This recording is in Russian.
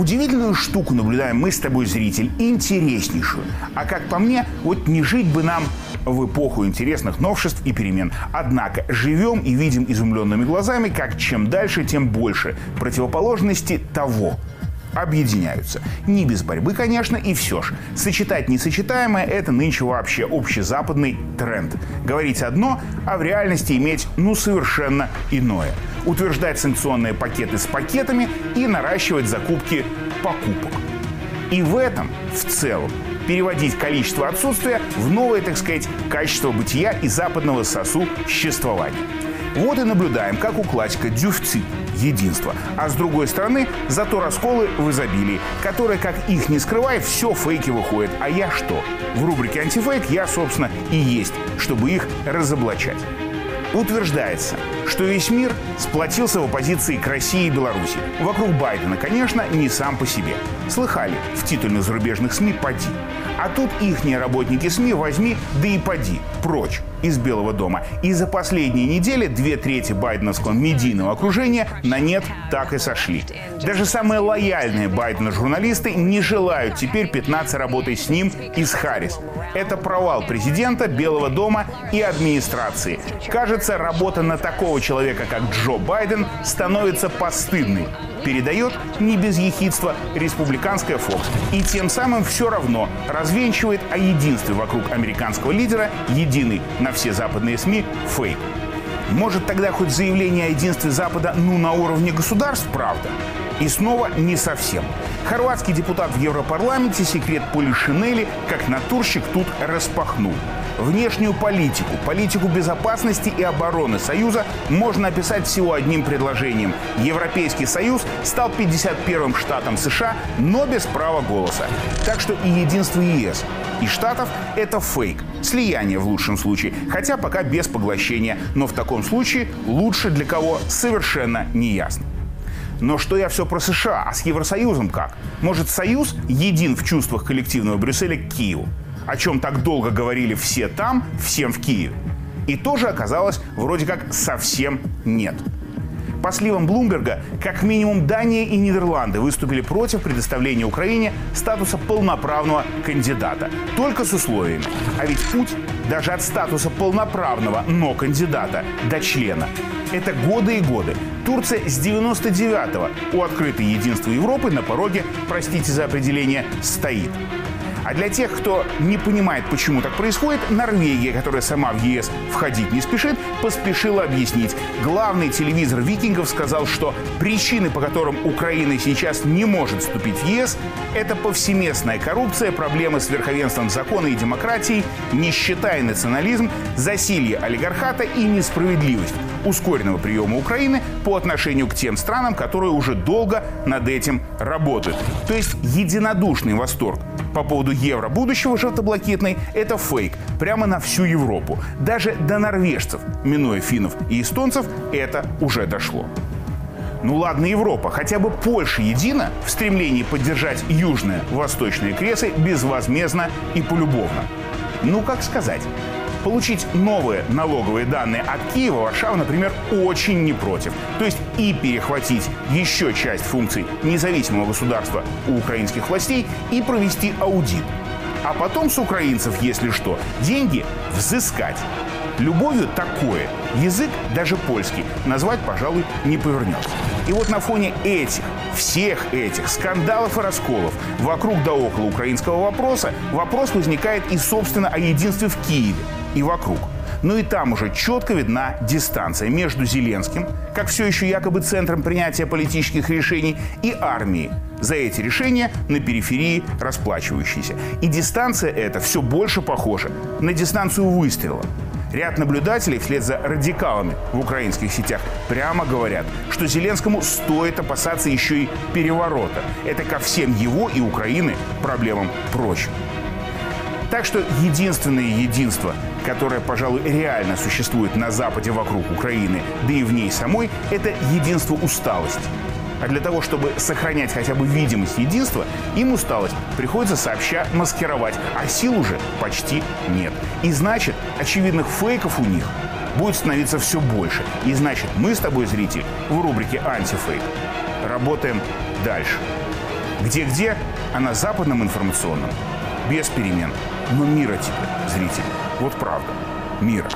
Удивительную штуку наблюдаем мы с тобой, зритель, интереснейшую. А как по мне, вот не жить бы нам в эпоху интересных новшеств и перемен. Однако живем и видим изумленными глазами, как чем дальше, тем больше противоположности того объединяются. Не без борьбы, конечно, и все ж. Сочетать несочетаемое – это нынче вообще общезападный тренд. Говорить одно, а в реальности иметь, ну, совершенно иное. Утверждать санкционные пакеты с пакетами и наращивать закупки покупок. И в этом, в целом, переводить количество отсутствия в новое, так сказать, качество бытия и западного сосуществования. Вот и наблюдаем, как у классика дюфцит – единство. А с другой стороны, зато расколы в изобилии, которые, как их не скрывай, все фейки выходят. А я что? В рубрике «Антифейк» я, собственно, и есть, чтобы их разоблачать. Утверждается, что весь мир сплотился в оппозиции к России и Беларуси. Вокруг Байдена, конечно, не сам по себе. Слыхали в титульных зарубежных СМИ «Поди». А тут ихние работники СМИ возьми, да и поди, прочь из Белого дома. И за последние недели две трети байденовского медийного окружения на нет так и сошли. Даже самые лояльные Байдена журналисты не желают теперь 15 работой с ним и с Харрис. Это провал президента, Белого дома и администрации. Кажется, работа на такого человека, как Джо Байден, становится постыдной передает не без ехидства республиканская Fox. И тем самым все равно развенчивает о единстве вокруг американского лидера единый на все западные СМИ фейк. Может тогда хоть заявление о единстве Запада ну на уровне государств, правда? И снова не совсем. Хорватский депутат в Европарламенте секрет Полишинели как натурщик тут распахнул. Внешнюю политику, политику безопасности и обороны Союза можно описать всего одним предложением. Европейский Союз стал 51-м штатом США, но без права голоса. Так что и единство ЕС и Штатов – это фейк. Слияние в лучшем случае, хотя пока без поглощения. Но в таком случае лучше для кого совершенно не ясно. Но что я все про США, а с Евросоюзом как? Может, Союз един в чувствах коллективного Брюсселя к Киеву? О чем так долго говорили все там, всем в Киеве. И тоже оказалось вроде как совсем нет. По сливам Блумберга, как минимум Дания и Нидерланды выступили против предоставления Украине статуса полноправного кандидата. Только с условиями. А ведь путь даже от статуса полноправного, но кандидата до члена это годы и годы. Турция с 99-го у открытой единства Европы на пороге, простите за определение, стоит. А для тех, кто не понимает, почему так происходит, Норвегия, которая сама в ЕС входить не спешит, поспешила объяснить. Главный телевизор викингов сказал, что причины, по которым Украина сейчас не может вступить в ЕС, это повсеместная коррупция, проблемы с верховенством закона и демократией, нищета и национализм, засилье олигархата и несправедливость ускоренного приема Украины по отношению к тем странам, которые уже долго над этим работают. То есть единодушный восторг по поводу евро будущего желтоблакитной – это фейк прямо на всю Европу. Даже до норвежцев, минуя финнов и эстонцев, это уже дошло. Ну ладно, Европа, хотя бы Польша едина в стремлении поддержать южные восточные кресы безвозмездно и полюбовно. Ну, как сказать, Получить новые налоговые данные от Киева Варшава, например, очень не против. То есть и перехватить еще часть функций независимого государства у украинских властей и провести аудит. А потом с украинцев, если что, деньги взыскать. Любовью такое язык, даже польский, назвать, пожалуй, не повернется. И вот на фоне этих, всех этих скандалов и расколов вокруг да около украинского вопроса вопрос возникает и, собственно, о единстве в Киеве и вокруг. Но и там уже четко видна дистанция между Зеленским, как все еще якобы центром принятия политических решений, и армией, за эти решения на периферии расплачивающейся. И дистанция эта все больше похожа на дистанцию выстрела. Ряд наблюдателей вслед за радикалами в украинских сетях прямо говорят, что Зеленскому стоит опасаться еще и переворота. Это ко всем его и Украины проблемам проще. Так что единственное единство, которое, пожалуй, реально существует на Западе вокруг Украины, да и в ней самой, это единство усталости. А для того, чтобы сохранять хотя бы видимость единства, им усталость приходится сообща маскировать, а сил уже почти нет. И значит, очевидных фейков у них будет становиться все больше. И значит, мы с тобой, зритель, в рубрике «Антифейк» работаем дальше. Где-где, а на западном информационном без перемен. Но мира тебе, зритель. Вот правда. Мира.